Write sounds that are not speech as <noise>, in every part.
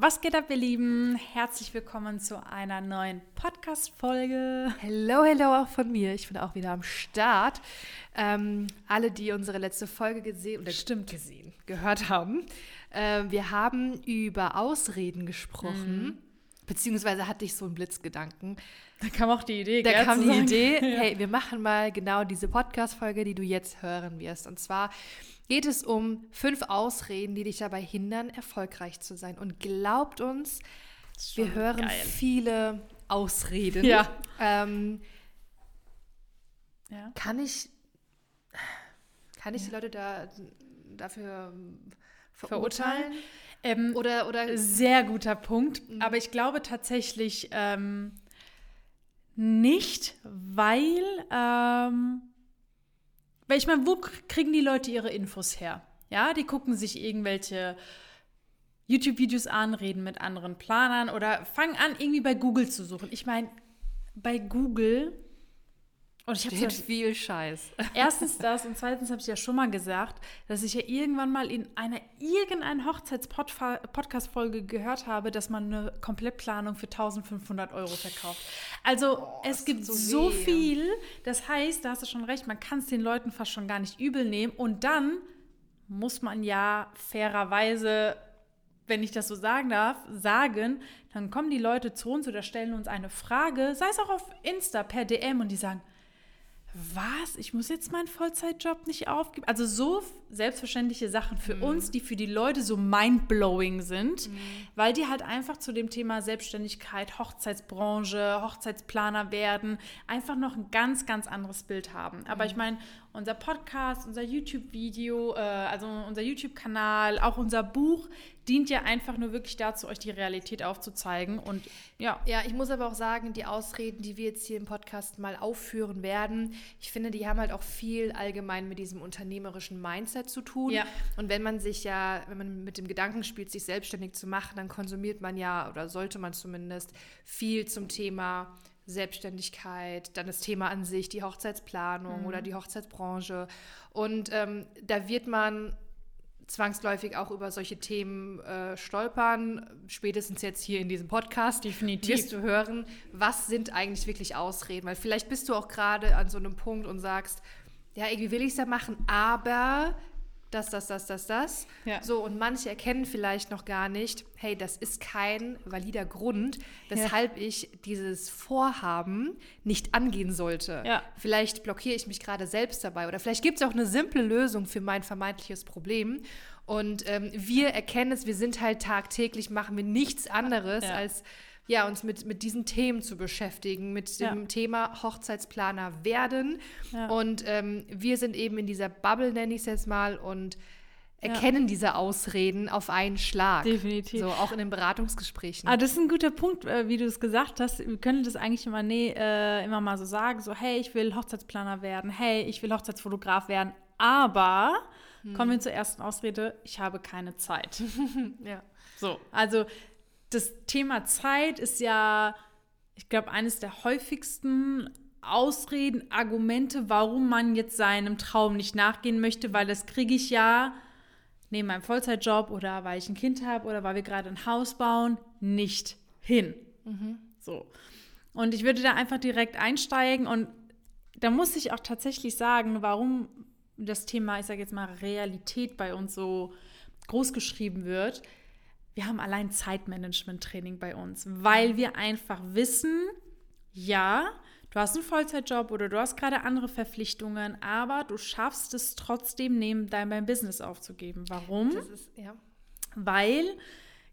Was geht ab, ihr Lieben? Herzlich willkommen zu einer neuen Podcast-Folge. Hello, hello auch von mir. Ich bin auch wieder am Start. Ähm, alle, die unsere letzte Folge gesehen oder Stimmt. gesehen, gehört haben, äh, wir haben über Ausreden gesprochen. Mhm. Beziehungsweise hatte ich so einen Blitzgedanken. Da kam auch die Idee. Da gell, kam die sagen- Idee, <laughs> hey, wir machen mal genau diese Podcast-Folge, die du jetzt hören wirst. Und zwar geht es um fünf Ausreden, die dich dabei hindern, erfolgreich zu sein. Und glaubt uns, wir hören geil. viele Ausreden. Ja. Ähm, Ja. kann ich, kann ich die Leute da dafür verurteilen? Ähm, Oder, oder Sehr guter Punkt. Mhm. Aber ich glaube tatsächlich ähm, nicht, weil, ähm, weil ich meine, wo kriegen die Leute ihre Infos her? Ja, die gucken sich irgendwelche YouTube-Videos an, reden mit anderen Planern oder fangen an, irgendwie bei Google zu suchen. Ich meine, bei Google, und ich habe steht viel Scheiß. <laughs> Erstens das und zweitens habe ich ja schon mal gesagt, dass ich ja irgendwann mal in einer irgendeiner Hochzeits-Podcast-Folge gehört habe, dass man eine Komplettplanung für 1500 Euro verkauft. Also es das gibt so weh. viel, das heißt, da hast du schon recht, man kann es den Leuten fast schon gar nicht übel nehmen und dann muss man ja fairerweise wenn ich das so sagen darf, sagen, dann kommen die Leute zu uns oder stellen uns eine Frage, sei es auch auf Insta per DM und die sagen, was? Ich muss jetzt meinen Vollzeitjob nicht aufgeben? Also so selbstverständliche Sachen für uns, die für die Leute so mindblowing sind, weil die halt einfach zu dem Thema Selbstständigkeit, Hochzeitsbranche, Hochzeitsplaner werden, einfach noch ein ganz, ganz anderes Bild haben. Aber ich meine, unser Podcast, unser YouTube-Video, äh, also unser YouTube-Kanal, auch unser Buch dient ja einfach nur wirklich dazu, euch die Realität aufzuzeigen. Und ja, Ja, ich muss aber auch sagen, die Ausreden, die wir jetzt hier im Podcast mal aufführen werden, ich finde, die haben halt auch viel allgemein mit diesem unternehmerischen Mindset zu tun. Ja. Und wenn man sich ja, wenn man mit dem Gedanken spielt, sich selbstständig zu machen, dann konsumiert man ja, oder sollte man zumindest, viel zum Thema Selbstständigkeit, dann das Thema an sich, die Hochzeitsplanung oder die Hochzeitsbranche. Und ähm, da wird man zwangsläufig auch über solche Themen äh, stolpern, spätestens jetzt hier in diesem Podcast. Definitiv. Wirst du hören, was sind eigentlich wirklich Ausreden? Weil vielleicht bist du auch gerade an so einem Punkt und sagst, ja, irgendwie will ich es ja machen, aber das, das, das, das, das. Ja. So, und manche erkennen vielleicht noch gar nicht, hey, das ist kein valider Grund, weshalb ich dieses Vorhaben nicht angehen sollte. Ja. Vielleicht blockiere ich mich gerade selbst dabei oder vielleicht gibt es auch eine simple Lösung für mein vermeintliches Problem. Und ähm, wir erkennen es, wir sind halt tagtäglich, machen wir nichts anderes, Ja. als ja, uns mit, mit diesen Themen zu beschäftigen, mit dem Ja. Thema Hochzeitsplaner werden. Ja. Und ähm, wir sind eben in dieser Bubble, nenne ich es jetzt mal, und erkennen diese Ausreden auf einen Schlag. Definitiv. So, auch in den Beratungsgesprächen. Ah, das ist ein guter Punkt, äh, wie du es gesagt hast. Wir können das eigentlich immer, nee, äh, immer mal so sagen, so, hey, ich will Hochzeitsplaner werden, hey, ich will Hochzeitsfotograf werden, aber kommen wir zur ersten Ausrede, ich habe keine Zeit. <laughs> ja. So, also das Thema Zeit ist ja, ich glaube, eines der häufigsten Ausreden, Argumente, warum man jetzt seinem Traum nicht nachgehen möchte, weil das kriege ich ja neben meinem Vollzeitjob oder weil ich ein Kind habe oder weil wir gerade ein Haus bauen, nicht hin. So. Und ich würde da einfach direkt einsteigen und da muss ich auch tatsächlich sagen, warum das Thema, ich sage jetzt mal, Realität bei uns so groß geschrieben wird. Wir haben allein Zeitmanagement-Training bei uns, weil wir einfach wissen, ja, du hast einen Vollzeitjob oder du hast gerade andere Verpflichtungen, aber du schaffst es trotzdem, neben deinem Business aufzugeben. Warum? Ist, ja. Weil,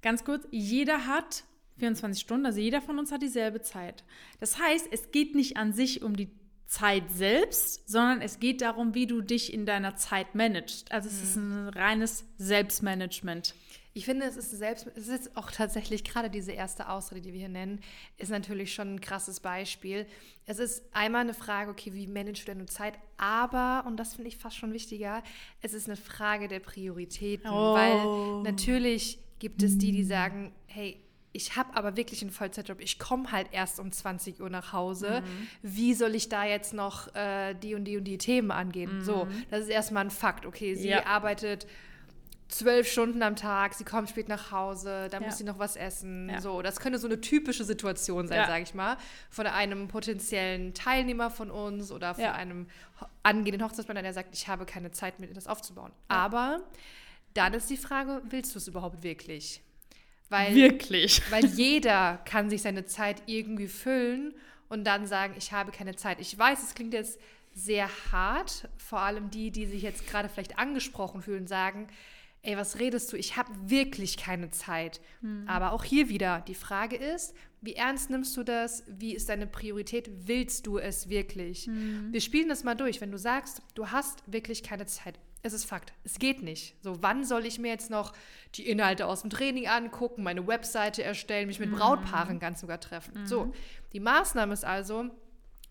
ganz kurz, jeder hat 24 Stunden, also jeder von uns hat dieselbe Zeit. Das heißt, es geht nicht an sich um die Zeit selbst, sondern es geht darum, wie du dich in deiner Zeit managst. Also es ist ein reines Selbstmanagement. Ich finde, es ist selbst, es ist auch tatsächlich gerade diese erste Ausrede, die wir hier nennen, ist natürlich schon ein krasses Beispiel. Es ist einmal eine Frage, okay, wie managst du deine Zeit? Aber, und das finde ich fast schon wichtiger, es ist eine Frage der Prioritäten. Oh. Weil natürlich gibt es die, die sagen, hey, ich habe aber wirklich einen Vollzeitjob. Ich komme halt erst um 20 Uhr nach Hause. Wie soll ich da jetzt noch äh, die und die und die Themen angehen? So, das ist erstmal ein Fakt. Okay, sie Ja. arbeitet zwölf Stunden am Tag, sie kommt spät nach Hause, dann Ja. muss sie noch was essen. Ja. So, das könnte so eine typische Situation sein, Ja. sage ich mal, von einem potenziellen Teilnehmer von uns oder von einem angehenden Hochzeitsplaner, der sagt, ich habe keine Zeit, mir das aufzubauen. Aber dann ist die Frage, willst du es überhaupt wirklich? Weil Wirklich. <laughs> weil jeder kann sich seine Zeit irgendwie füllen und dann sagen, ich habe keine Zeit. Ich weiß, es klingt jetzt sehr hart, vor allem die, die sich jetzt gerade vielleicht angesprochen fühlen, sagen, ey, was redest du? Ich habe wirklich keine Zeit. Aber auch hier wieder, die Frage ist, wie ernst nimmst du das? Wie ist deine Priorität? Willst du es wirklich? Wir spielen das mal durch. Wenn du sagst, du hast wirklich keine Zeit, es ist Fakt. Es geht nicht. So, wann soll ich mir jetzt noch die Inhalte aus dem Training angucken, meine Webseite erstellen, mich mit Brautpaaren ganz sogar treffen? So, die Maßnahme ist also,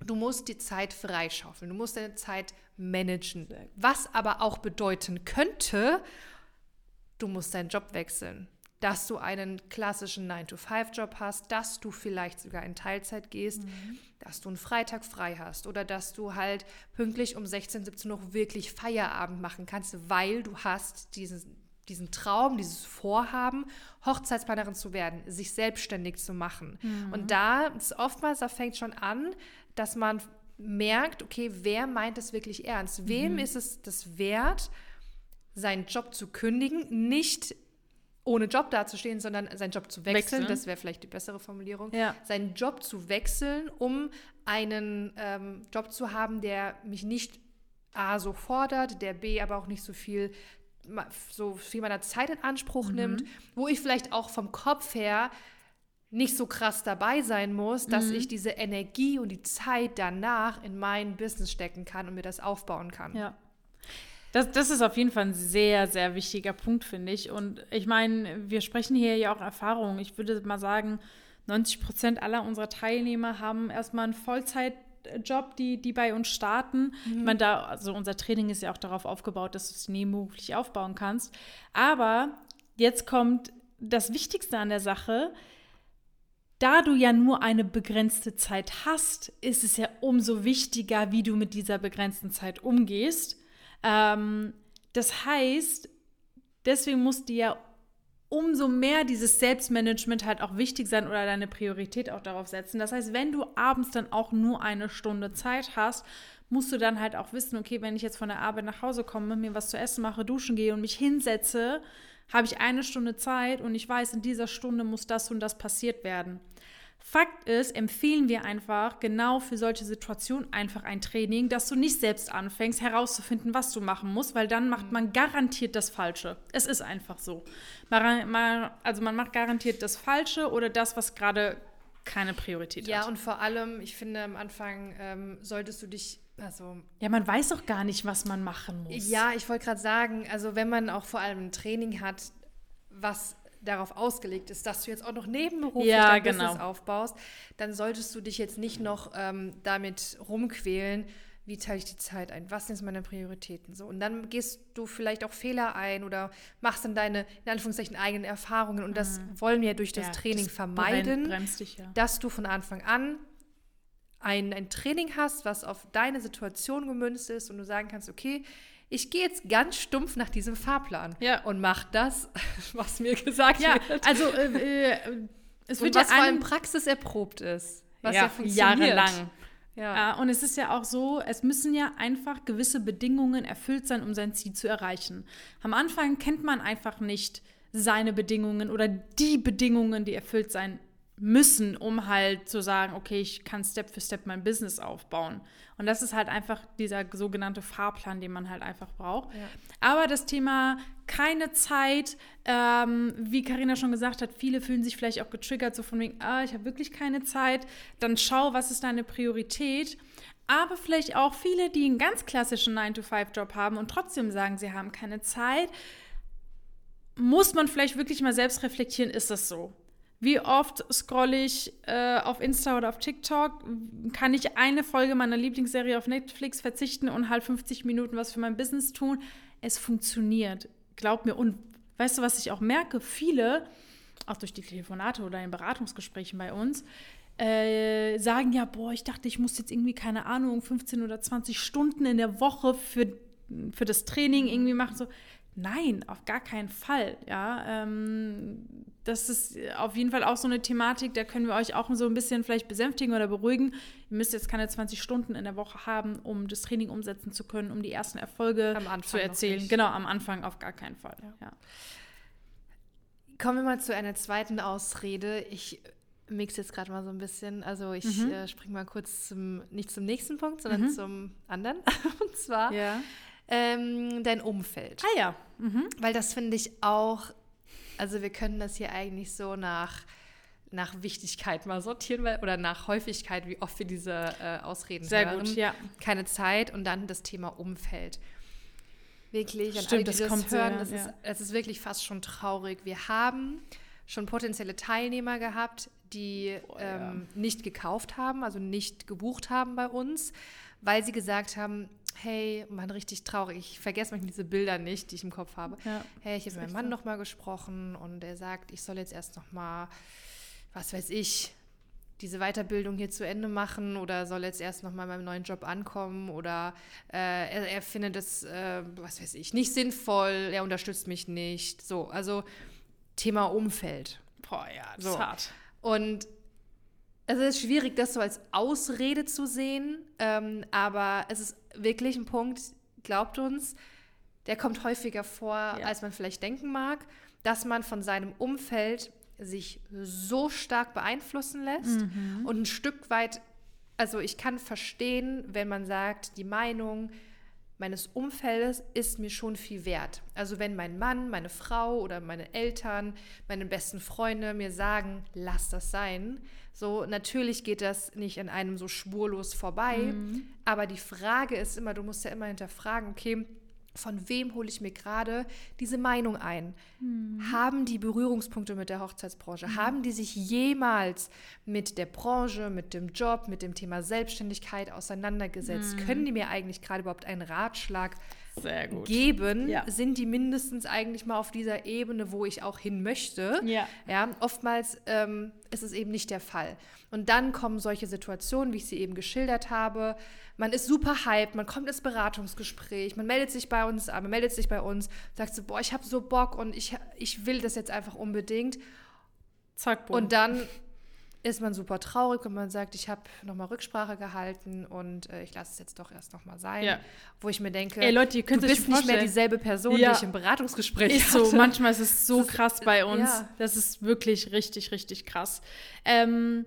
du musst die Zeit freischaufeln. Du musst deine Zeit managen. Was aber auch bedeuten könnte, du musst deinen Job wechseln. Dass du einen klassischen 9-to-5-Job hast, dass du vielleicht sogar in Teilzeit gehst, dass du einen Freitag frei hast oder dass du halt pünktlich um 16, 17 Uhr wirklich Feierabend machen kannst, weil du hast diesen, diesen Traum, dieses Vorhaben, Hochzeitsplanerin zu werden, sich selbstständig zu machen. Und da ist oftmals, da fängt schon an, dass man merkt, okay, wer meint es wirklich ernst? Wem ist es das wert, seinen Job zu kündigen, nicht ohne Job dazustehen, sondern seinen Job zu wechseln, Wechseln. das wäre vielleicht die bessere Formulierung, Ja. seinen Job zu wechseln, um einen ähm, Job zu haben, der mich nicht A so fordert, der B aber auch nicht so viel so viel meiner Zeit in Anspruch nimmt, wo ich vielleicht auch vom Kopf her nicht so krass dabei sein muss, dass ich diese Energie und die Zeit danach in mein Business stecken kann und mir das aufbauen kann. Ja. Das, das ist auf jeden Fall ein sehr, sehr wichtiger Punkt, finde ich. Und ich meine, wir sprechen hier ja auch Erfahrung. Ich würde mal sagen, 90 Prozent aller unserer Teilnehmer haben erstmal einen Vollzeitjob, die, die bei uns starten. Ich meine, da, also unser Training ist ja auch darauf aufgebaut, dass du es nebenberuflich aufbauen kannst. Aber jetzt kommt das Wichtigste an der Sache. Da du ja nur eine begrenzte Zeit hast, ist es ja umso wichtiger, wie du mit dieser begrenzten Zeit umgehst. Ähm, das heißt, deswegen muss dir ja umso mehr dieses Selbstmanagement halt auch wichtig sein oder deine Priorität auch darauf setzen. Das heißt, wenn du abends dann auch nur eine Stunde Zeit hast, musst du dann halt auch wissen, okay, wenn ich jetzt von der Arbeit nach Hause komme, mir was zu essen mache, duschen gehe und mich hinsetze, habe ich eine Stunde Zeit und ich weiß, in dieser Stunde muss das und das passiert werden. Fakt ist, empfehlen wir einfach genau für solche Situationen einfach ein Training, dass du nicht selbst anfängst herauszufinden, was du machen musst, weil dann macht man garantiert das Falsche. Es ist einfach so. Also man macht garantiert das Falsche oder das, was gerade keine Priorität Ja, hat. und vor allem, ich finde, am Anfang ähm, solltest du dich, also Ja, man weiß auch gar nicht, was man machen muss. Ja, ich wollte gerade sagen, also wenn man auch vor allem ein Training hat, was darauf ausgelegt ist, dass du jetzt auch noch nebenberuflich Ja, dein genau. Business aufbaust, dann solltest du dich jetzt nicht noch ähm, damit rumquälen, wie teile ich die Zeit ein, was sind meine Prioritäten so. Und dann gehst du vielleicht auch Fehler ein oder machst dann deine, in Anführungszeichen, eigenen Erfahrungen. Und das wollen wir durch das Mhm. Ja, Training das vermeiden dich, ja. dass du von Anfang an ein, ein Training hast, was auf deine Situation gemünzt ist und du sagen kannst, okay, ich gehe jetzt ganz stumpf nach diesem Fahrplan Ja. und mach das, <laughs> was mir gesagt Ja, wird. also äh, äh, es und wird was ja vor allem praxiserprobt ist. Was ja, ja, funktioniert. jahrelang. Ja. Ja, und es ist ja auch so, es müssen ja einfach gewisse Bedingungen erfüllt sein, um sein Ziel zu erreichen. Am Anfang kennt man einfach nicht seine Bedingungen oder die Bedingungen, die erfüllt sein müssen, um halt zu sagen, okay, ich kann Step für Step mein Business aufbauen. Und das ist halt einfach dieser sogenannte Fahrplan, den man halt einfach braucht. Ja. Aber das Thema keine Zeit, ähm, wie Karina schon gesagt hat, viele fühlen sich vielleicht auch getriggert, so von wegen, ah, ich habe wirklich keine Zeit. Dann schau, was ist deine Priorität. Aber vielleicht auch viele, die einen ganz klassischen 9-to-5-Job haben und trotzdem sagen, sie haben keine Zeit, muss man vielleicht wirklich mal selbst reflektieren, ist das so? Wie oft scrolle ich äh, auf Insta oder auf TikTok? Kann ich eine Folge meiner Lieblingsserie auf Netflix verzichten und halt 50 Minuten was für mein Business tun? Es funktioniert. Glaub mir. Und weißt du, was ich auch merke? Viele, auch durch die Telefonate oder in Beratungsgesprächen bei uns, äh, sagen ja, boah, ich dachte, ich muss jetzt irgendwie, keine Ahnung, 15 oder 20 Stunden in der Woche für, für das Training irgendwie machen. So, Nein, auf gar keinen Fall. Ja, ähm, das ist auf jeden Fall auch so eine Thematik, da können wir euch auch so ein bisschen vielleicht besänftigen oder beruhigen. Ihr müsst jetzt keine 20 Stunden in der Woche haben, um das Training umsetzen zu können, um die ersten Erfolge zu erzählen. Genau, am Anfang auf gar keinen Fall. Ja. Ja. Kommen wir mal zu einer zweiten Ausrede. Ich mix jetzt gerade mal so ein bisschen. Also ich mhm. äh, springe mal kurz zum, nicht zum nächsten Punkt, sondern mhm. zum anderen. <laughs> Und zwar ja. Ähm, dein Umfeld. Ah ja. Mhm. Weil das finde ich auch, also wir können das hier eigentlich so nach, nach Wichtigkeit mal sortieren weil, oder nach Häufigkeit, wie oft wir diese äh, Ausreden Sehr hören. Gut, ja. Keine Zeit und dann das Thema Umfeld. Wirklich, Stimmt, alle, das, das kommt hören, das, ja. ist, das ist wirklich fast schon traurig. Wir haben schon potenzielle Teilnehmer gehabt, die oh, ja. ähm, nicht gekauft haben, also nicht gebucht haben bei uns, weil sie gesagt haben, hey, man richtig traurig, ich vergesse manchmal diese Bilder nicht, die ich im Kopf habe. Ja, hey, ich habe mit meinem Mann so. noch mal gesprochen und er sagt, ich soll jetzt erst noch mal, was weiß ich, diese Weiterbildung hier zu Ende machen oder soll jetzt erst noch mal meinem neuen Job ankommen oder äh, er, er, findet es, äh, was weiß ich, nicht sinnvoll, er unterstützt mich nicht. So, also Thema Umfeld. Boah, ja, das so. ist hart. Und es ist schwierig, das so als Ausrede zu sehen, ähm, aber es ist wirklich ein Punkt, glaubt uns, der kommt häufiger vor, ja. als man vielleicht denken mag, dass man von seinem Umfeld sich so stark beeinflussen lässt mhm. und ein Stück weit, also ich kann verstehen, wenn man sagt, die Meinung, meines Umfeldes ist mir schon viel wert. Also wenn mein Mann, meine Frau oder meine Eltern, meine besten Freunde mir sagen, lass das sein, so natürlich geht das nicht in einem so spurlos vorbei, mhm. aber die Frage ist immer, du musst ja immer hinterfragen, okay, von wem hole ich mir gerade diese Meinung ein? Mhm. Haben die Berührungspunkte mit der Hochzeitsbranche? Mhm. Haben die sich jemals mit der Branche, mit dem Job, mit dem Thema Selbstständigkeit auseinandergesetzt? Mhm. Können die mir eigentlich gerade überhaupt einen Ratschlag geben? Ja. Sind die mindestens eigentlich mal auf dieser Ebene, wo ich auch hin möchte? Ja. ja oftmals ähm, ist es eben nicht der Fall. Und dann kommen solche Situationen, wie ich sie eben geschildert habe, man ist super hyped, man kommt ins Beratungsgespräch, man meldet sich bei uns man meldet sich bei uns, sagt so, boah, ich habe so Bock und ich, ich will das jetzt einfach unbedingt. Zack, boom. Und dann ist man super traurig, wenn man sagt, ich habe nochmal Rücksprache gehalten und äh, ich lasse es jetzt doch erst nochmal sein. Ja. Wo ich mir denke, Ey, Leute, ihr könnt du bist nicht mehr dieselbe Person, ja. die ich im Beratungsgespräch ist hatte. so, manchmal ist es so das krass ist, bei uns. Ja. Das ist wirklich richtig, richtig krass. Ähm,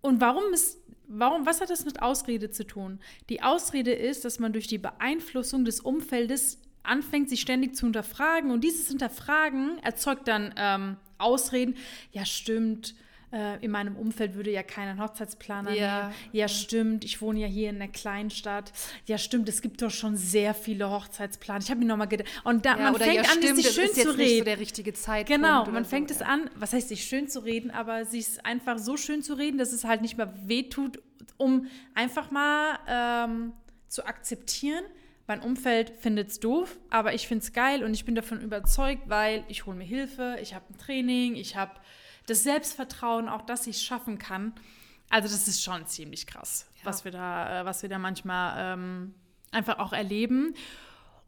und warum ist Warum, was hat das mit Ausrede zu tun? Die Ausrede ist, dass man durch die Beeinflussung des Umfeldes anfängt, sich ständig zu hinterfragen. Und dieses Hinterfragen erzeugt dann ähm, Ausreden. Ja, stimmt äh, in meinem Umfeld würde ja keiner Hochzeitsplaner ja. nehmen. Ja, stimmt, ich wohne ja hier in einer Kleinstadt. Ja, stimmt, es gibt doch schon sehr viele Hochzeitsplaner. Ich habe mir nochmal gedacht. Und da, ja, man fängt ja, an, stimmt, sich schön zu reden. Nicht so der richtige Zeitpunkt. Genau, man fängt so, es an, was heißt sich schön zu reden, aber sich einfach so schön zu reden, dass es halt nicht mehr wehtut, um einfach mal ähm, zu akzeptieren, mein Umfeld findet es doof, aber ich finde es geil und ich bin davon überzeugt, weil ich hole mir Hilfe, ich habe ein Training, ich habe das Selbstvertrauen, auch dass ich es schaffen kann. Also das ist schon ziemlich krass, ja. was wir da, äh, was wir da manchmal ähm, einfach auch erleben.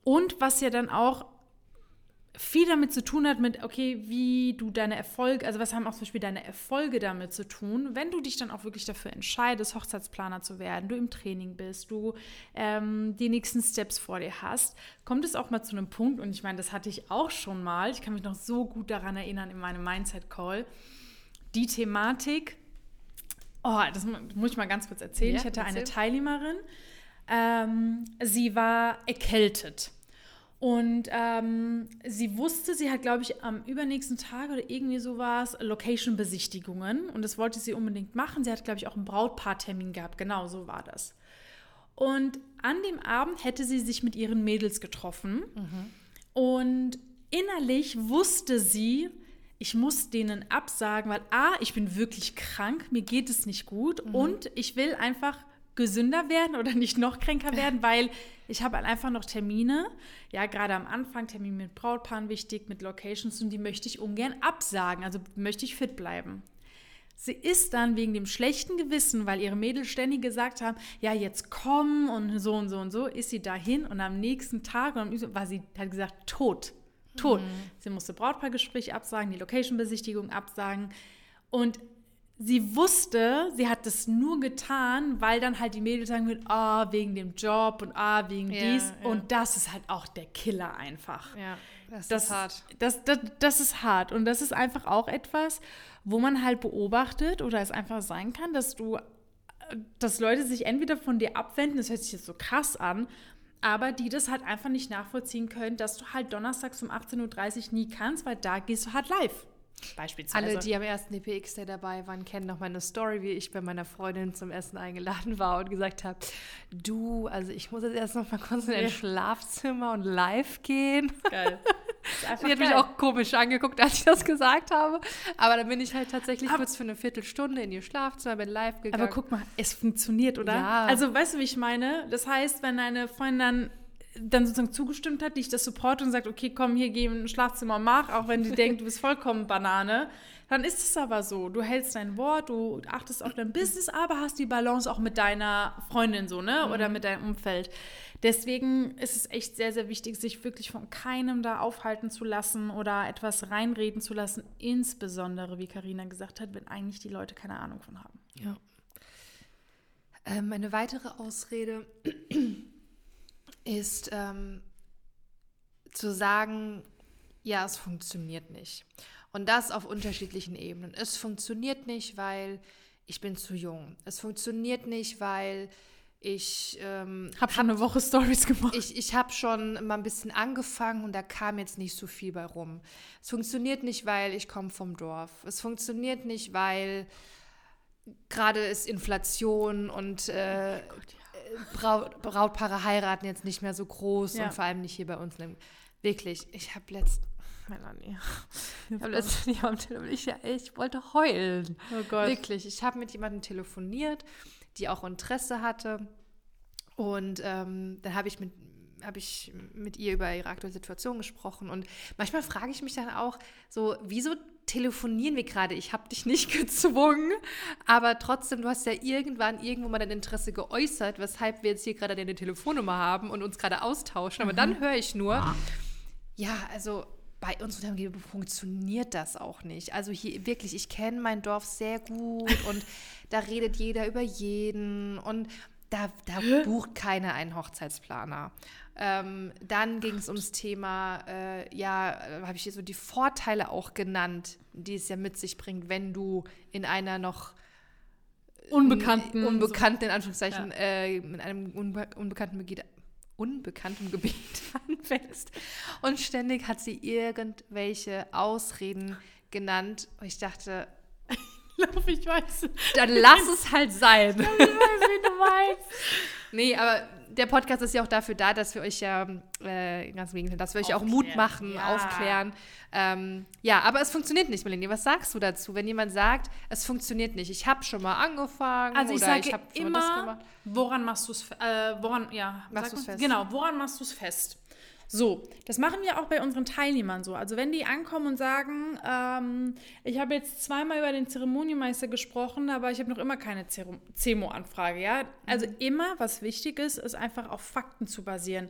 Und was ja dann auch viel damit zu tun hat mit, okay, wie du deine Erfolge, also was haben auch zum Beispiel deine Erfolge damit zu tun, wenn du dich dann auch wirklich dafür entscheidest, Hochzeitsplaner zu werden, du im Training bist, du ähm, die nächsten Steps vor dir hast, kommt es auch mal zu einem Punkt, und ich meine, das hatte ich auch schon mal, ich kann mich noch so gut daran erinnern in meinem Mindset-Call, die Thematik, oh, das muss ich mal ganz kurz erzählen, ja, ich hatte erzähl. eine Teilnehmerin, ähm, sie war erkältet. Und ähm, sie wusste, sie hat, glaube ich, am übernächsten Tag oder irgendwie so war es, Location-Besichtigungen. Und das wollte sie unbedingt machen. Sie hat, glaube ich, auch einen Brautpaartermin gehabt. Genau, so war das. Und an dem Abend hätte sie sich mit ihren Mädels getroffen. Mhm. Und innerlich wusste sie, ich muss denen absagen, weil A, ich bin wirklich krank, mir geht es nicht gut mhm. und ich will einfach gesünder werden oder nicht noch kränker werden, weil ich habe halt einfach noch Termine, ja, gerade am Anfang Termine mit Brautpaaren wichtig, mit Locations und die möchte ich ungern absagen, also möchte ich fit bleiben. Sie ist dann wegen dem schlechten Gewissen, weil ihre Mädels ständig gesagt haben, ja, jetzt komm und so und so und so, ist sie dahin und am nächsten Tag war sie, hat gesagt, tot. Tot. Mhm. Sie musste Brautpaargespräch absagen, die Location-Besichtigung absagen. Und sie wusste, sie hat das nur getan, weil dann halt die Mädels sagen würden, ah, wegen dem Job und ah, wegen ja, dies. Ja. Und das ist halt auch der Killer einfach. Ja, das, das ist hart. Das, das, das ist hart. Und das ist einfach auch etwas, wo man halt beobachtet oder es einfach sein kann, dass du, dass Leute sich entweder von dir abwenden, das hört sich jetzt so krass an, aber die das halt einfach nicht nachvollziehen können, dass du halt donnerstags um 18.30 Uhr nie kannst, weil da gehst du halt live. Beispielsweise. Alle, die am ersten DPX-Day dabei waren, kennen noch meine Story, wie ich bei meiner Freundin zum Essen eingeladen war und gesagt habe, du, also ich muss jetzt erst noch mal kurz in dein Schlafzimmer und live gehen. Geil. <laughs> Sie hat geil. mich auch komisch angeguckt, als ich das gesagt habe. Aber dann bin ich halt tatsächlich aber, kurz für eine Viertelstunde in ihr Schlafzimmer, bin live gegangen. Aber guck mal, es funktioniert, oder? Ja. Also weißt du, wie ich meine? Das heißt, wenn deine Freundin dann dann sozusagen zugestimmt hat, die ich das supporte und sagt, okay, komm, hier geh ein Schlafzimmer und mach, auch wenn die <laughs> denkt, du bist vollkommen Banane, dann ist es aber so. Du hältst dein Wort, du achtest auf dein Business, aber hast die Balance auch mit deiner Freundin so, ne? Oder mhm. mit deinem Umfeld. Deswegen ist es echt sehr, sehr wichtig, sich wirklich von keinem da aufhalten zu lassen oder etwas reinreden zu lassen, insbesondere, wie Karina gesagt hat, wenn eigentlich die Leute keine Ahnung von haben. Ja. Ähm, eine weitere Ausrede ist ähm, zu sagen, ja, es funktioniert nicht. Und das auf unterschiedlichen Ebenen. Es funktioniert nicht, weil ich bin zu jung. Es funktioniert nicht, weil ich ähm, habe schon eine Woche Stories gemacht. Ich, ich habe schon mal ein bisschen angefangen und da kam jetzt nicht so viel bei rum. Es funktioniert nicht, weil ich komme vom Dorf. Es funktioniert nicht, weil gerade ist Inflation und äh, oh Gott, Braut, Brautpaare heiraten jetzt nicht mehr so groß ja. und vor allem nicht hier bei uns. Wirklich, ich habe letzt Melanie. Ich habe letztens am Telefon, ich, ich wollte heulen. Oh Gott. Wirklich, ich habe mit jemandem telefoniert, die auch Interesse hatte. Und ähm, dann habe ich mit habe ich mit ihr über ihre aktuelle Situation gesprochen und manchmal frage ich mich dann auch so, wieso telefonieren wir gerade. Ich habe dich nicht <laughs> gezwungen, aber trotzdem, du hast ja irgendwann irgendwo mal dein Interesse geäußert, weshalb wir jetzt hier gerade deine Telefonnummer haben und uns gerade austauschen. Aber mhm. dann höre ich nur, ja, also bei uns Unternehmen funktioniert das auch nicht. Also hier wirklich, ich kenne mein Dorf sehr gut und da redet jeder über jeden und da, da bucht keiner einen Hochzeitsplaner. Ähm, dann ging es ums Thema, äh, ja, äh, habe ich hier so die Vorteile auch genannt, die es ja mit sich bringt, wenn du in einer noch unbekannten, unbekannten in Anführungszeichen, ja. äh, in einem unbe unbekannten Gebiet, unbekanntem Gebiet <laughs> anfängst. Und ständig hat sie irgendwelche Ausreden genannt. Und ich dachte, ich weiß. Dann lass es halt sein. Ich weiß, wie du meinst. Nee, aber der Podcast ist ja auch dafür da, dass wir euch ja äh, ganz wegen, dass wir euch aufklären. auch Mut machen, ja. aufklären. Ähm, ja, aber es funktioniert nicht, Melanie. Was sagst du dazu, wenn jemand sagt, es funktioniert nicht? Ich habe schon mal angefangen also ich oder sage ich habe immer. Woran machst du es? Äh, woran ja? Machst du es fest? Genau. Woran machst du es fest? So, das machen wir auch bei unseren Teilnehmern so. Also wenn die ankommen und sagen, ähm, ich habe jetzt zweimal über den Zeremoniemeister gesprochen, aber ich habe noch immer keine Zemo-Anfrage, ja. Also mhm. immer, was wichtig ist, ist einfach auf Fakten zu basieren.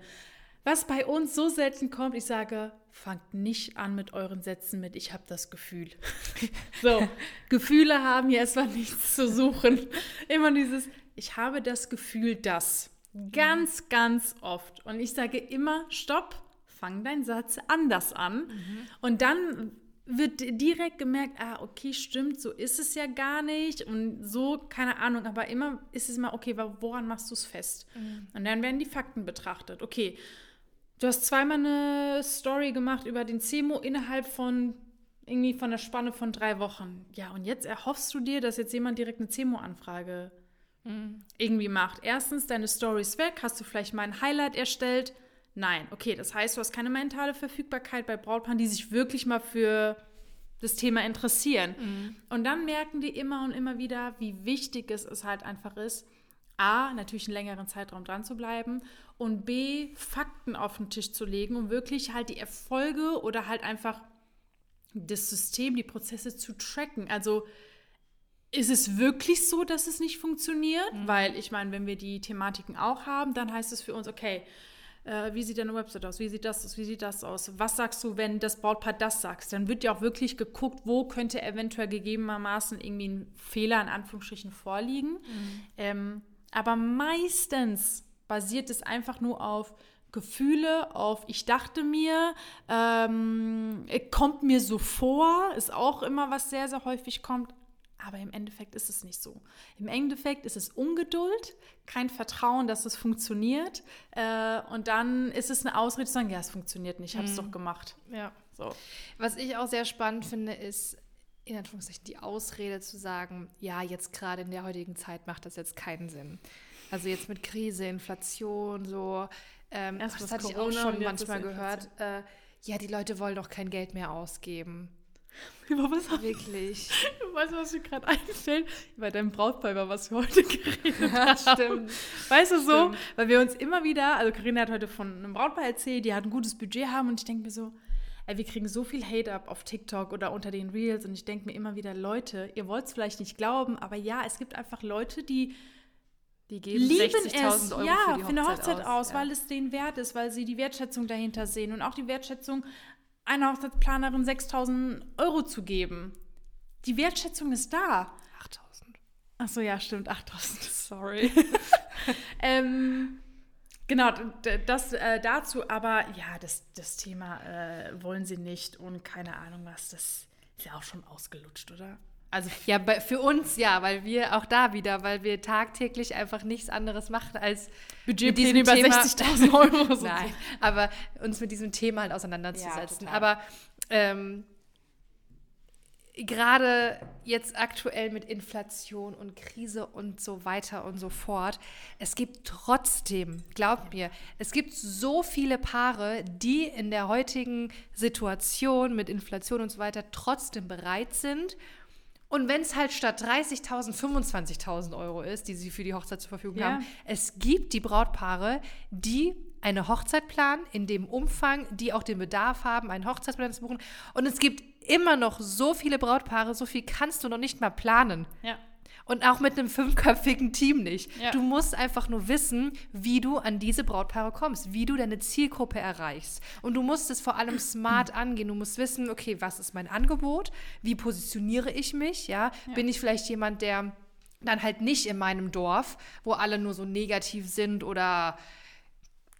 Was bei uns so selten kommt, ich sage, fangt nicht an mit euren Sätzen mit, ich habe das Gefühl. <laughs> so, Gefühle haben hier erstmal nichts zu suchen. Immer dieses, ich habe das Gefühl, dass. Ganz, ganz oft. Und ich sage immer, stopp, fang deinen Satz anders an. Mhm. Und dann wird direkt gemerkt, ah, okay, stimmt, so ist es ja gar nicht. Und so, keine Ahnung, aber immer ist es mal, okay, woran machst du es fest? Mhm. Und dann werden die Fakten betrachtet. Okay, du hast zweimal eine Story gemacht über den CEMO innerhalb von irgendwie von der Spanne von drei Wochen. Ja, und jetzt erhoffst du dir, dass jetzt jemand direkt eine CEMO-Anfrage mhm. Irgendwie macht. Erstens, deine Story ist weg. Hast du vielleicht mal ein Highlight erstellt? Nein. Okay, das heißt, du hast keine mentale Verfügbarkeit bei Brautpaaren, die sich wirklich mal für das Thema interessieren. Mhm. Und dann merken die immer und immer wieder, wie wichtig es, es halt einfach ist, A, natürlich einen längeren Zeitraum dran zu bleiben und B, Fakten auf den Tisch zu legen, um wirklich halt die Erfolge oder halt einfach das System, die Prozesse zu tracken. Also ist es wirklich so, dass es nicht funktioniert? Mhm. Weil ich meine, wenn wir die Thematiken auch haben, dann heißt es für uns, okay, äh, wie sieht deine Website aus? Wie sieht das aus? Wie sieht das aus? Was sagst du, wenn das Brautpaar das sagst? Dann wird ja auch wirklich geguckt, wo könnte eventuell gegebenermaßen irgendwie ein Fehler in Anführungsstrichen vorliegen. Mhm. Ähm, aber meistens basiert es einfach nur auf Gefühle, auf ich dachte mir, ähm, kommt mir so vor, ist auch immer was sehr, sehr häufig kommt. Aber im Endeffekt ist es nicht so. Im Endeffekt ist es Ungeduld, kein Vertrauen, dass es funktioniert. Äh, und dann ist es eine Ausrede zu sagen, ja, es funktioniert nicht, ich habe es mhm. doch gemacht. Ja. So. Was ich auch sehr spannend finde, ist, in Anführungszeichen, die Ausrede zu sagen, ja, jetzt gerade in der heutigen Zeit macht das jetzt keinen Sinn. Also jetzt mit Krise, Inflation, so, ähm, Erst das hatte Corona ich auch schon manchmal gehört. Äh, ja, die Leute wollen doch kein Geld mehr ausgeben. <laughs> Über was Wirklich. <laughs> Du weißt, was mir gerade einfällt? Über deinem Brautpaar, über was wir heute <laughs> geredet ja, haben. Stimmt. Weißt du so? Stimmt. Weil wir uns immer wieder, also Karina hat heute von einem Brautpaar erzählt, die hat ein gutes Budget haben und ich denke mir so, ey, wir kriegen so viel Hate up auf TikTok oder unter den Reels und ich denke mir immer wieder, Leute, ihr wollt es vielleicht nicht glauben, aber ja, es gibt einfach Leute, die die geben 60.000 Euro ja, für, für eine Hochzeit aus, aus ja. weil es denen wert ist, weil sie die Wertschätzung dahinter sehen und auch die Wertschätzung einer Hochzeitsplanerin 6.000 Euro zu geben. Die Wertschätzung ist da. 8.000. Ach so, ja, stimmt, 8.000. <laughs> Sorry. <laughs> ähm, genau, das äh, dazu. Aber ja, das, das Thema äh, wollen sie nicht und keine Ahnung was. Das ist ja auch schon ausgelutscht, oder? Also ja, für uns ja, weil wir auch da wieder, weil wir tagtäglich einfach nichts anderes machen als Budgetpläne über 60.000 Euro. <laughs> So Nein, aber uns mit diesem Thema halt auseinanderzusetzen. Ja, aber ähm, gerade jetzt aktuell mit Inflation und Krise und so weiter und so fort, es gibt trotzdem, glaubt mir, es gibt so viele Paare, die in der heutigen Situation mit Inflation und so weiter trotzdem bereit sind und wenn es halt statt 30.000 25.000 Euro ist, die sie für die Hochzeit zur Verfügung ja. haben, es gibt die Brautpaare, die eine Hochzeit planen in dem Umfang, die auch den Bedarf haben, einen Hochzeitsplan zu buchen. Und es gibt immer noch so viele Brautpaare, so viel kannst du noch nicht mal planen. Ja. Und auch mit einem fünfköpfigen Team nicht. Ja. Du musst einfach nur wissen, wie du an diese Brautpaare kommst, wie du deine Zielgruppe erreichst. Und du musst es vor allem smart angehen. Du musst wissen, okay, was ist mein Angebot? Wie positioniere ich mich? Ja, ja. bin ich vielleicht jemand, der dann halt nicht in meinem Dorf, wo alle nur so negativ sind oder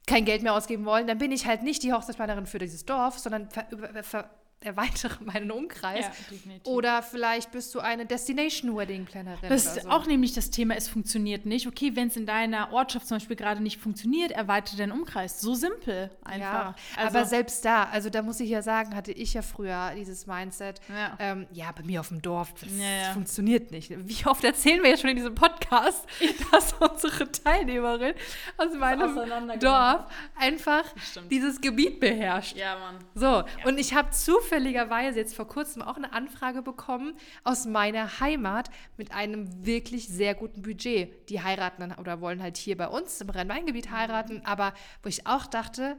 kein Geld mehr ausgeben wollen, dann bin ich halt nicht die Hochzeitsplanerin für dieses Dorf, sondern ver, ver, erweitere <laughs> meinen Umkreis. Ja, oder vielleicht bist du eine Destination Wedding Plannerin. Das ist so. auch nämlich das Thema, es funktioniert nicht. Okay, wenn es in deiner Ortschaft zum Beispiel gerade nicht funktioniert, erweitere deinen Umkreis. So simpel einfach. Ja, also, aber selbst da, also da muss ich ja sagen, hatte ich ja früher dieses Mindset. Ja, ähm, ja bei mir auf dem Dorf, das, ja, funktioniert nicht. Wie oft erzählen wir ja schon in diesem Podcast, <laughs> dass unsere Teilnehmerin aus meinem Dorf einfach dieses Gebiet beherrscht. Ja, Mann. So, und ich habe zufällig zufälligerweise jetzt vor kurzem auch eine Anfrage bekommen aus meiner Heimat mit einem wirklich sehr guten Budget. Die heiraten dann oder wollen halt hier bei uns im Rhein-Main-Gebiet heiraten, aber wo ich auch dachte,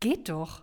geht doch.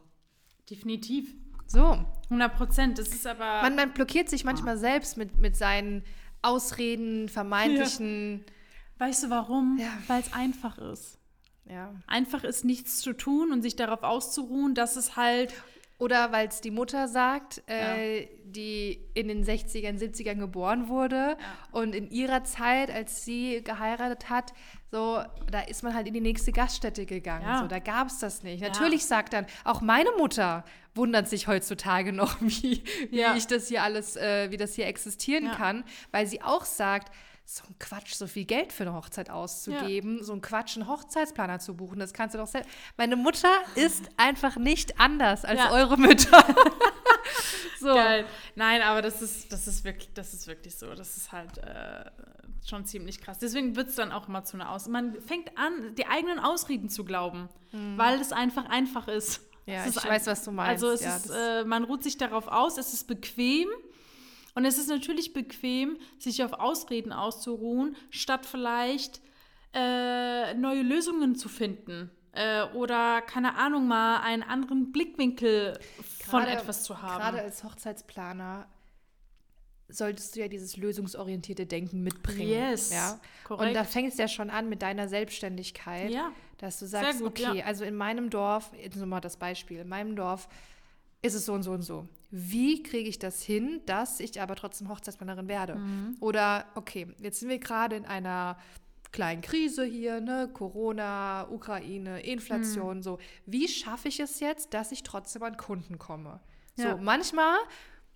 Definitiv. So. 100 Prozent. Das ist aber. Man, man blockiert sich manchmal oh. selbst mit, mit seinen Ausreden, vermeintlichen. Ja. Weißt du warum? Ja. Weil es einfach ist. Ja. Einfach ist nichts zu tun und sich darauf auszuruhen, dass es halt. Oder weil es die Mutter sagt, äh, ja. die in den 60ern, 70ern geboren wurde ja. und in ihrer Zeit, als sie geheiratet hat, so, da ist man halt in die nächste Gaststätte gegangen. Ja. So, da gab es das nicht. Natürlich sagt dann, auch meine Mutter wundert sich heutzutage noch, <laughs> wie, wie ich das hier alles, äh, wie das hier existieren kann, weil sie auch sagt, so ein Quatsch, so viel Geld für eine Hochzeit auszugeben, ja. so ein Quatsch, einen Hochzeitsplaner zu buchen, das kannst du doch selbst. Meine Mutter ist einfach nicht anders als ja. eure Mütter. <laughs> so. Geil. Nein, aber das ist, das ist wirklich, das ist wirklich so. Das ist halt äh, schon ziemlich krass. Deswegen wird es dann auch immer zu einer Aus. Man fängt an, die eigenen Ausreden zu glauben, mhm. weil es einfach einfach ist. Ja, ich weiß, was du meinst. Also ja, ist, äh, man ruht sich darauf aus, es ist bequem und es ist natürlich bequem, sich auf Ausreden auszuruhen, statt vielleicht äh, neue Lösungen zu finden. Äh, oder, keine Ahnung, mal einen anderen Blickwinkel von grade, etwas zu haben. Gerade als Hochzeitsplaner solltest du ja dieses lösungsorientierte Denken mitbringen. Yes, Ja? korrekt. Und da fängt es ja schon an mit deiner Selbstständigkeit, Ja. dass du sagst, gut, okay, ja. also in meinem Dorf, jetzt nochmal das Beispiel, in meinem Dorf ist es so und so und so. Wie kriege ich das hin, dass ich aber trotzdem Hochzeitsplanerin werde? Mhm. Oder, okay, jetzt sind wir gerade in einer kleinen Krise hier, ne? Corona, Ukraine, Inflation, Mhm. so. Wie schaffe ich es jetzt, dass ich trotzdem an Kunden komme? Ja. So, manchmal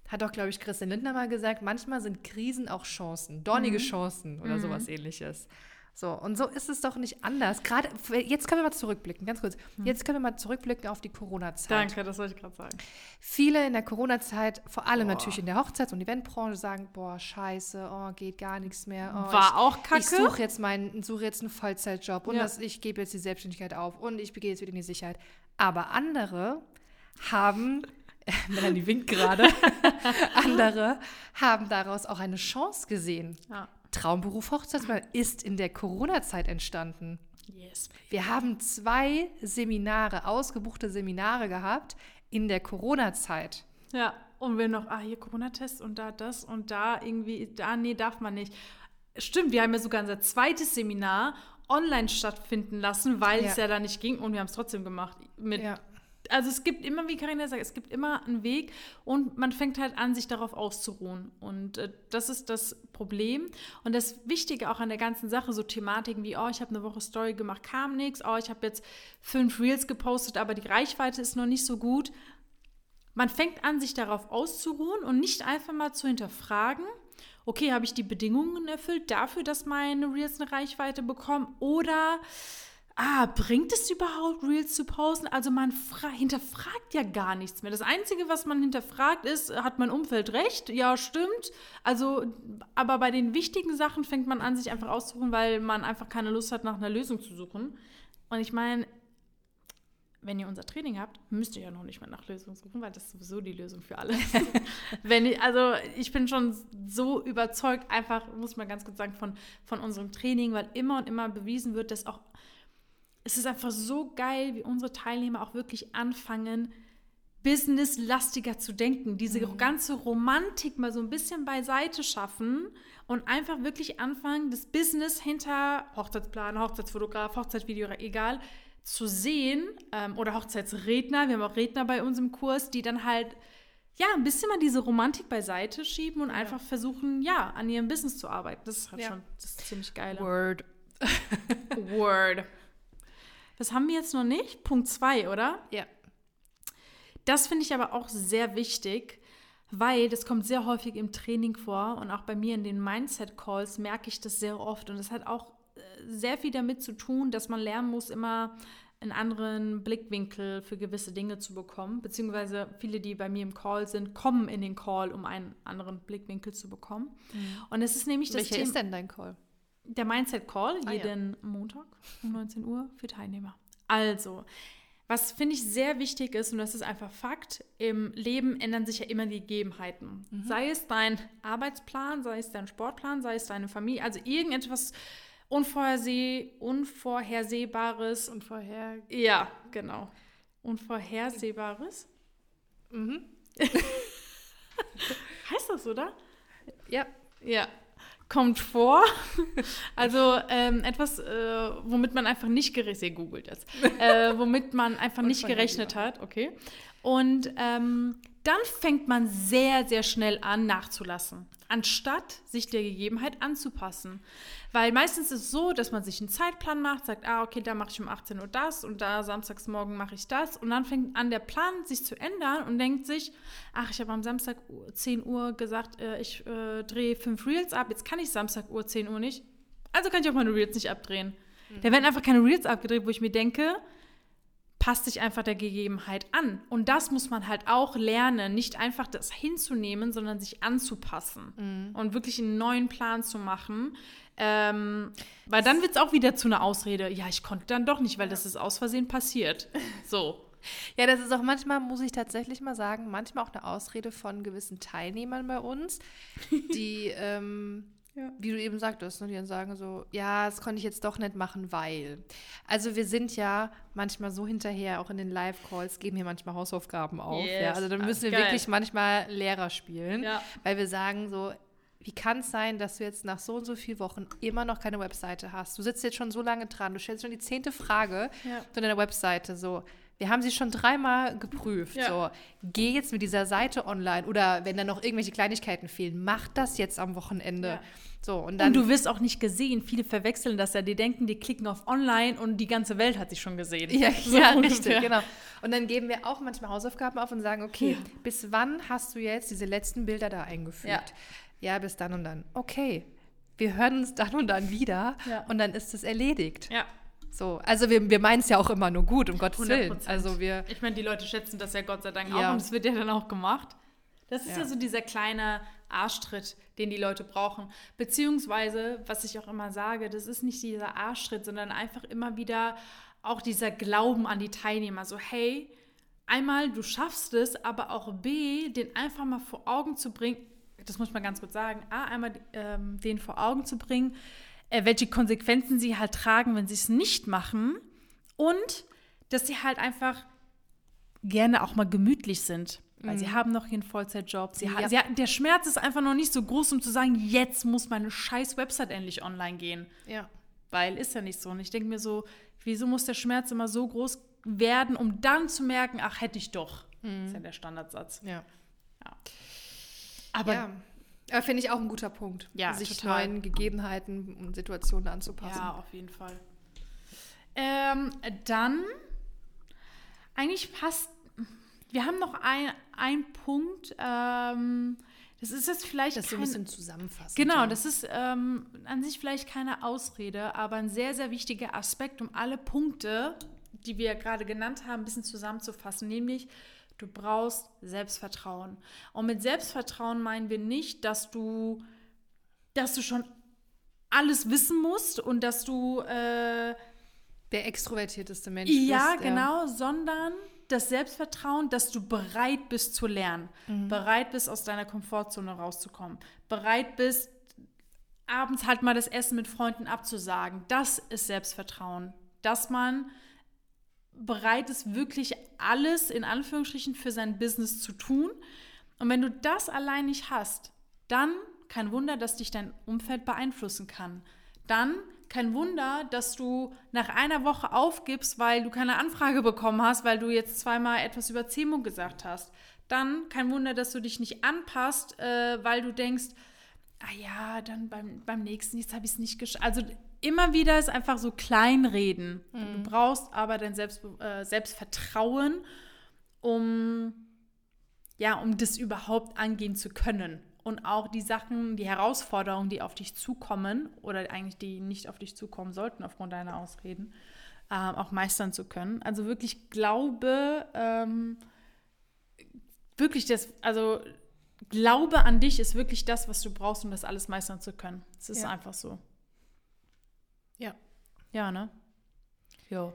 hat auch, glaube ich, Christian Lindner mal gesagt, manchmal sind Krisen auch Chancen, dornige Mhm. Chancen oder sowas ähnliches. So, und so ist es doch nicht anders. Gerade, jetzt können wir mal zurückblicken, ganz kurz. Jetzt können wir mal zurückblicken auf die Corona-Zeit. Danke, das wollte ich gerade sagen. Viele in der Corona-Zeit, vor allem Boah. natürlich in der Hochzeits- und Eventbranche, sagen, boah, scheiße, oh, geht gar nichts mehr. Oh, War ich, auch kacke. Ich suche jetzt, meinen- suche jetzt einen Vollzeitjob und Ja. das, ich gebe jetzt die Selbstständigkeit auf und ich begehe jetzt wieder in die Sicherheit. Aber andere haben, <laughs> Melanie winkt gerade, <laughs> andere haben daraus auch eine Chance gesehen. Ja. Traumberuf Hochzeitsplaner ist in der Corona-Zeit entstanden. Yes. Wir haben zwei Seminare, ausgebuchte Seminare gehabt in der Corona-Zeit. Ja, und wir noch, ah, hier Corona-Test und da das und da irgendwie, da, nee, darf man nicht. Stimmt, wir haben ja sogar unser zweites Seminar online stattfinden lassen, weil es Ja. ja da nicht ging und wir haben es trotzdem gemacht. Mit, Ja. Also es gibt immer, wie Karina sagt, es gibt immer einen Weg und man fängt halt an, sich darauf auszuruhen. Und äh, das ist das Problem. Und das Wichtige auch an der ganzen Sache, so Thematiken wie, oh, ich habe eine Woche Story gemacht, kam nichts, oh, ich habe jetzt fünf Reels gepostet, aber die Reichweite ist noch nicht so gut. Man fängt an, sich darauf auszuruhen und nicht einfach mal zu hinterfragen, okay, habe ich die Bedingungen erfüllt dafür, dass meine Reels eine Reichweite bekommen? Oder, ah, bringt es überhaupt, Reels zu posten? Also man fra- hinterfragt ja gar nichts mehr. Das Einzige, was man hinterfragt, ist, hat mein Umfeld recht? Ja, stimmt. Also, aber bei den wichtigen Sachen fängt man an, sich einfach auszuruhen, weil man einfach keine Lust hat, nach einer Lösung zu suchen. Und ich meine, wenn ihr unser Training habt, müsst ihr ja noch nicht mal nach Lösungen suchen, weil das ist sowieso die Lösung für alle. <laughs> wenn ich, also ich bin schon so überzeugt, einfach, muss man ganz kurz sagen, von, von unserem Training, weil immer und immer bewiesen wird, dass auch, es ist einfach so geil, wie unsere Teilnehmer auch wirklich anfangen, businesslastiger zu denken, diese ganze Romantik mal so ein bisschen beiseite schaffen und einfach wirklich anfangen, das Business hinter Hochzeitsplan, Hochzeitsfotograf, Hochzeitsvideo, egal, zu sehen ähm, oder Hochzeitsredner. Wir haben auch Redner bei uns im Kurs, die dann halt ja ein bisschen mal diese Romantik beiseite schieben und einfach versuchen, ja, an ihrem Business zu arbeiten. Das ist halt Ja. schon das ist ziemlich geil. Word. <laughs> Word. Das haben wir jetzt noch nicht. Punkt zwei, oder? Ja. Das finde ich aber auch sehr wichtig, weil das kommt sehr häufig im Training vor und auch bei mir in den Mindset-Calls merke ich das sehr oft. Und das hat auch äh, sehr viel damit zu tun, dass man lernen muss, immer einen anderen Blickwinkel für gewisse Dinge zu bekommen. Beziehungsweise viele, die bei mir im Call sind, kommen in den Call, um einen anderen Blickwinkel zu bekommen. Und es ist nämlich das Welcher Thema. ist denn dein Call? Der Mindset Call, Ah, ja. jeden Montag um 19 Uhr für Teilnehmer. Also, was finde ich sehr wichtig ist, und das ist einfach Fakt, im Leben ändern sich ja immer die Gegebenheiten. Mhm. Sei es dein Arbeitsplan, sei es dein Sportplan, sei es deine Familie, also irgendetwas Unvorherseh Unvorhersehbares. Und vorher. Ja, genau. Unvorhersehbares. Mhm. <laughs> Heißt das, oder? Ja. Ja, kommt vor. <laughs> Also ähm, etwas, äh, womit man einfach nicht gerechnet, googelt jetzt, <laughs> äh, womit man einfach nicht gerechnet hat, okay. Und ähm, dann fängt man sehr, sehr schnell an nachzulassen, anstatt sich der Gegebenheit anzupassen. Weil meistens ist es so, dass man sich einen Zeitplan macht, sagt, ah, okay, da mache ich um 18 Uhr das und da samstags morgen mache ich das. Und dann fängt an, der Plan sich zu ändern und denkt sich, ach, ich habe am Samstag 10 Uhr gesagt, äh, ich äh, drehe fünf Reels ab, jetzt kann ich Samstag Uhr 10 Uhr nicht. Also kann ich auch meine Reels nicht abdrehen. Da werden einfach keine Reels abgedreht, wo ich mir denke, passt sich einfach der Gegebenheit an. Und das muss man halt auch lernen, nicht einfach das hinzunehmen, sondern sich anzupassen und wirklich einen neuen Plan zu machen. Ähm, weil dann wird es auch wieder zu einer Ausrede. Ja, ich konnte dann doch nicht, weil das ist aus Versehen passiert. <laughs> So. Ja, das ist auch manchmal, muss ich tatsächlich mal sagen, manchmal auch eine Ausrede von gewissen Teilnehmern bei uns, die, ähm, Ja. wie du eben sagtest, ne, die dann sagen so, ja, das konnte ich jetzt doch nicht machen, weil. Also wir sind ja manchmal so hinterher, auch in den Live-Calls, geben wir manchmal Hausaufgaben auf. Ja? Yes, Also dann ah, müssen wir geil. wirklich manchmal Lehrer spielen, Ja. weil wir sagen so, wie kann es sein, dass du jetzt nach so und so vielen Wochen immer noch keine Webseite hast? Du sitzt jetzt schon so lange dran, du stellst schon die zehnte Frage Ja. zu deiner Webseite. So, wir haben sie schon dreimal geprüft. Ja. So, geh jetzt mit dieser Seite online oder wenn da noch irgendwelche Kleinigkeiten fehlen, mach das jetzt am Wochenende. Ja. So, und dann. Und du wirst auch nicht gesehen. Viele verwechseln das ja. Die denken, die klicken auf Online und die ganze Welt hat sich schon gesehen. Ja, <laughs> So ja richtig, genau. Und dann geben wir auch manchmal Hausaufgaben auf und sagen, okay, bis wann hast du jetzt diese letzten Bilder da eingefügt? Ja. Ja, bis dann und dann. Okay, wir hören uns dann und dann wieder Ja. und dann ist es erledigt. Ja, So, also wir, wir meinen es ja auch immer nur gut, um Gottes 100 Willen. Also wir, Ich meine, die Leute schätzen das ja Gott sei Dank Ja. auch und es wird ja dann auch gemacht. Das ist ja. Ja. so dieser kleine Arschtritt, den die Leute brauchen. Beziehungsweise, was ich auch immer sage, das ist nicht dieser Arschtritt, sondern einfach immer wieder auch dieser Glauben an die Teilnehmer. So, hey, einmal, du schaffst es, aber auch B, den einfach mal vor Augen zu bringen, das muss ich mal ganz kurz sagen, A, einmal ähm, den vor Augen zu bringen, äh, welche Konsequenzen sie halt tragen, wenn sie es nicht machen und dass sie halt einfach gerne auch mal gemütlich sind. Weil sie haben noch einen Vollzeitjob. Sie Ja. sie der Schmerz ist einfach noch nicht so groß, um zu sagen, jetzt muss meine scheiß Website endlich online gehen. ja. Weil ist ja nicht so. Und ich denke mir so, wieso muss der Schmerz immer so groß werden, um dann zu merken, ach, hätte ich doch. Das ist ja der Standardsatz. Ja. Aber ja. Aber finde ich auch ein guter Punkt, Ja, sich total. neuen Gegebenheiten und Situationen anzupassen. Ja, auf jeden Fall. Ähm, dann, eigentlich passt, wir haben noch ein, ein Punkt, ähm, das ist jetzt vielleicht Das so ein kein- bisschen zusammenfassen. Genau, das ist ähm, an sich vielleicht keine Ausrede, aber ein sehr, sehr wichtiger Aspekt, um alle Punkte, die wir gerade genannt haben, ein bisschen zusammenzufassen. Nämlich, du brauchst Selbstvertrauen. Und mit Selbstvertrauen meinen wir nicht, dass du, dass du schon alles wissen musst und dass du äh, der extrovertierteste Mensch ja, bist. der- genau, sondern das Selbstvertrauen, dass du bereit bist zu lernen, bereit bist, aus deiner Komfortzone rauszukommen, bereit bist, abends halt mal das Essen mit Freunden abzusagen. Das ist Selbstvertrauen, dass man bereit ist, wirklich alles in Anführungsstrichen für sein Business zu tun. Und wenn du das allein nicht hast, dann kein Wunder, dass dich dein Umfeld beeinflussen kann. Dann kein Wunder, dass du nach einer Woche aufgibst, weil du keine Anfrage bekommen hast, weil du jetzt zweimal etwas über Zemo gesagt hast. Dann kein Wunder, dass du dich nicht anpasst, äh, weil du denkst, ah ja, dann beim, beim nächsten, jetzt habe ich es nicht geschafft. Also immer wieder ist einfach so Kleinreden. Du brauchst aber dein Selbst, äh, Selbstvertrauen, um, ja, um das überhaupt angehen zu können. Und auch die Sachen, die Herausforderungen, die auf dich zukommen oder eigentlich die nicht auf dich zukommen sollten aufgrund deiner Ausreden, ähm, auch meistern zu können. Also wirklich glaube, ähm, wirklich das, also Glaube an dich ist wirklich das, was du brauchst, um das alles meistern zu können. Es ist Ja. einfach so. Ja. Ja, ne? Ja.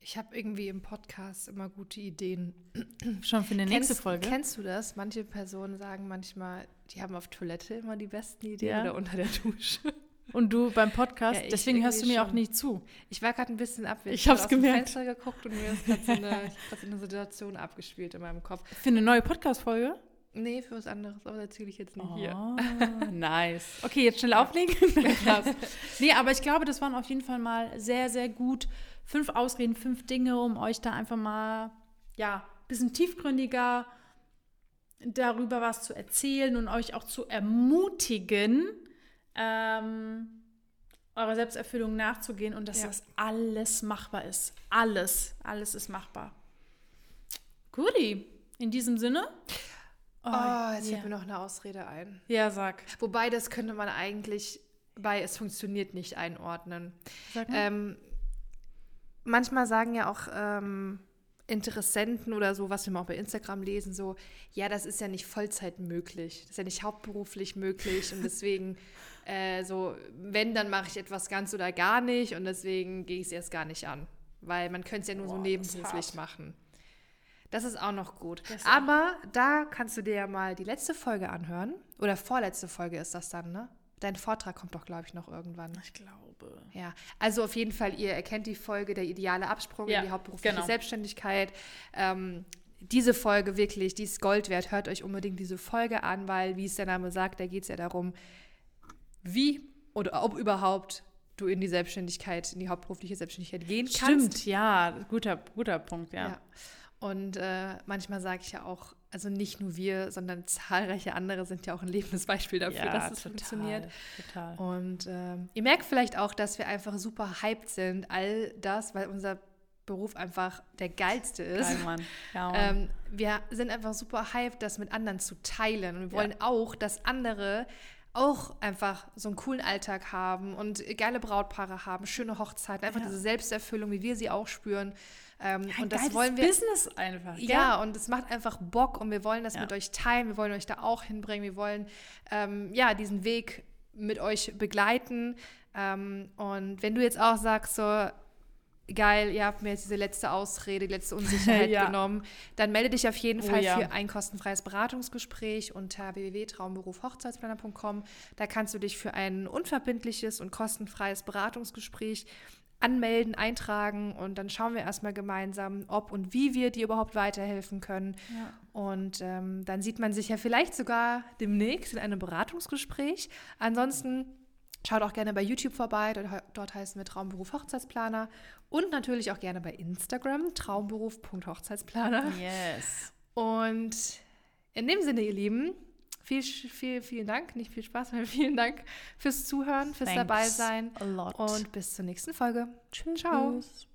Ich habe irgendwie im Podcast immer gute Ideen. Schon für eine nächste kennst, Folge. Kennst du das? Manche Personen sagen manchmal, die haben auf Toilette immer die besten Ideen Ja. oder unter der Dusche. Und du beim Podcast, Ja, deswegen hörst du mir auch schon. nicht zu. Ich war gerade ein bisschen abwesend. Ich hab's hab aus dem gemerkt. Fenster geguckt und mir ist gerade so so eine Situation abgespielt in meinem Kopf. Für eine neue Podcast-Folge? Nee, für was anderes, aber erzähle ich jetzt nicht hier. Oh, <laughs> nice. Okay, jetzt schnell auflegen. Krass. <laughs> <laughs> Nee, aber ich glaube, das waren auf jeden Fall mal sehr, sehr gut. Fünf Ausreden, fünf Dinge, um euch da einfach mal, ja, ein bisschen tiefgründiger darüber was zu erzählen und euch auch zu ermutigen, ähm, eurer Selbsterfüllung nachzugehen und dass Ja. das alles machbar ist. Alles, alles ist machbar. Guti, in diesem Sinne. Oh, jetzt ja. fällt mir noch eine Ausrede ein. Ja, sag. Wobei, das könnte man eigentlich bei Es funktioniert nicht einordnen. Sag mal. Ähm, manchmal sagen ja auch ähm, Interessenten oder so, was wir mal auch bei Instagram lesen, so, ja, das ist ja nicht Vollzeit möglich, das ist ja nicht hauptberuflich möglich und deswegen, <laughs> äh, so, wenn, dann mache ich etwas ganz oder gar nicht und deswegen gehe ich es erst gar nicht an, weil man könnte es ja nur so Boah, ist nebenberuflich machen. Das ist auch noch gut. Aber da kannst du dir ja mal die letzte Folge anhören. Oder vorletzte Folge ist das dann, ne? Dein Vortrag kommt doch, glaube ich, noch irgendwann. Ich glaube. Ja, also auf jeden Fall, ihr erkennt die Folge der ideale Absprung Ja, in die hauptberufliche genau. Selbstständigkeit. Ähm, diese Folge wirklich, die ist Gold wert. Hört euch unbedingt diese Folge an, weil, wie es der Name sagt, da geht es ja darum, wie oder ob überhaupt du in die Selbstständigkeit, in die hauptberufliche Selbstständigkeit gehen kannst. Stimmt, ja, guter, guter Punkt, ja. Ja. Und äh, manchmal sage ich ja auch, also nicht nur wir, sondern zahlreiche andere sind ja auch ein lebendes Beispiel dafür, Ja, dass es total, funktioniert. Total. Und ähm, ihr merkt vielleicht auch, dass wir einfach super hyped sind, all das, weil unser Beruf einfach der geilste ist. Geil, Mann. Ja, <laughs> Mann. Ähm, wir sind einfach super hyped, das mit anderen zu teilen. Und wir wollen auch, dass andere auch einfach so einen coolen Alltag haben und geile Brautpaare haben, schöne Hochzeiten, einfach Ja. diese Selbsterfüllung, wie wir sie auch spüren. Ähm, Ein und das wollen wir. Business einfach. gell? Ja, und es macht einfach Bock und wir wollen das Ja. mit euch teilen, wir wollen euch da auch hinbringen, wir wollen ähm, ja diesen Weg mit euch begleiten. Ähm, und wenn du jetzt auch sagst, so geil, ihr habt mir jetzt diese letzte Ausrede, die letzte Unsicherheit <laughs> Ja. genommen, dann melde dich auf jeden Oh Fall ja. für ein kostenfreies Beratungsgespräch unter www.traumberufhochzeitsplaner.com. Da kannst du dich für ein unverbindliches und kostenfreies Beratungsgespräch anmelden, eintragen und dann schauen wir erstmal gemeinsam, ob und wie wir dir überhaupt weiterhelfen können. Ja. Und ähm, dann sieht man sich ja vielleicht sogar demnächst in einem Beratungsgespräch. Ansonsten schaut auch gerne bei YouTube vorbei. Dort, dort heißen wir Traumberuf Hochzeitsplaner. Und natürlich auch gerne bei Instagram, traumberuf.hochzeitsplaner. Yes. Und in dem Sinne, ihr Lieben, viel, viel, vielen Dank. Nicht viel Spaß, <laughs> sondern vielen Dank fürs Zuhören, fürs Thanks dabei sein. a lot. Und bis zur nächsten Folge. Tschüss. Ciao. Tschüss.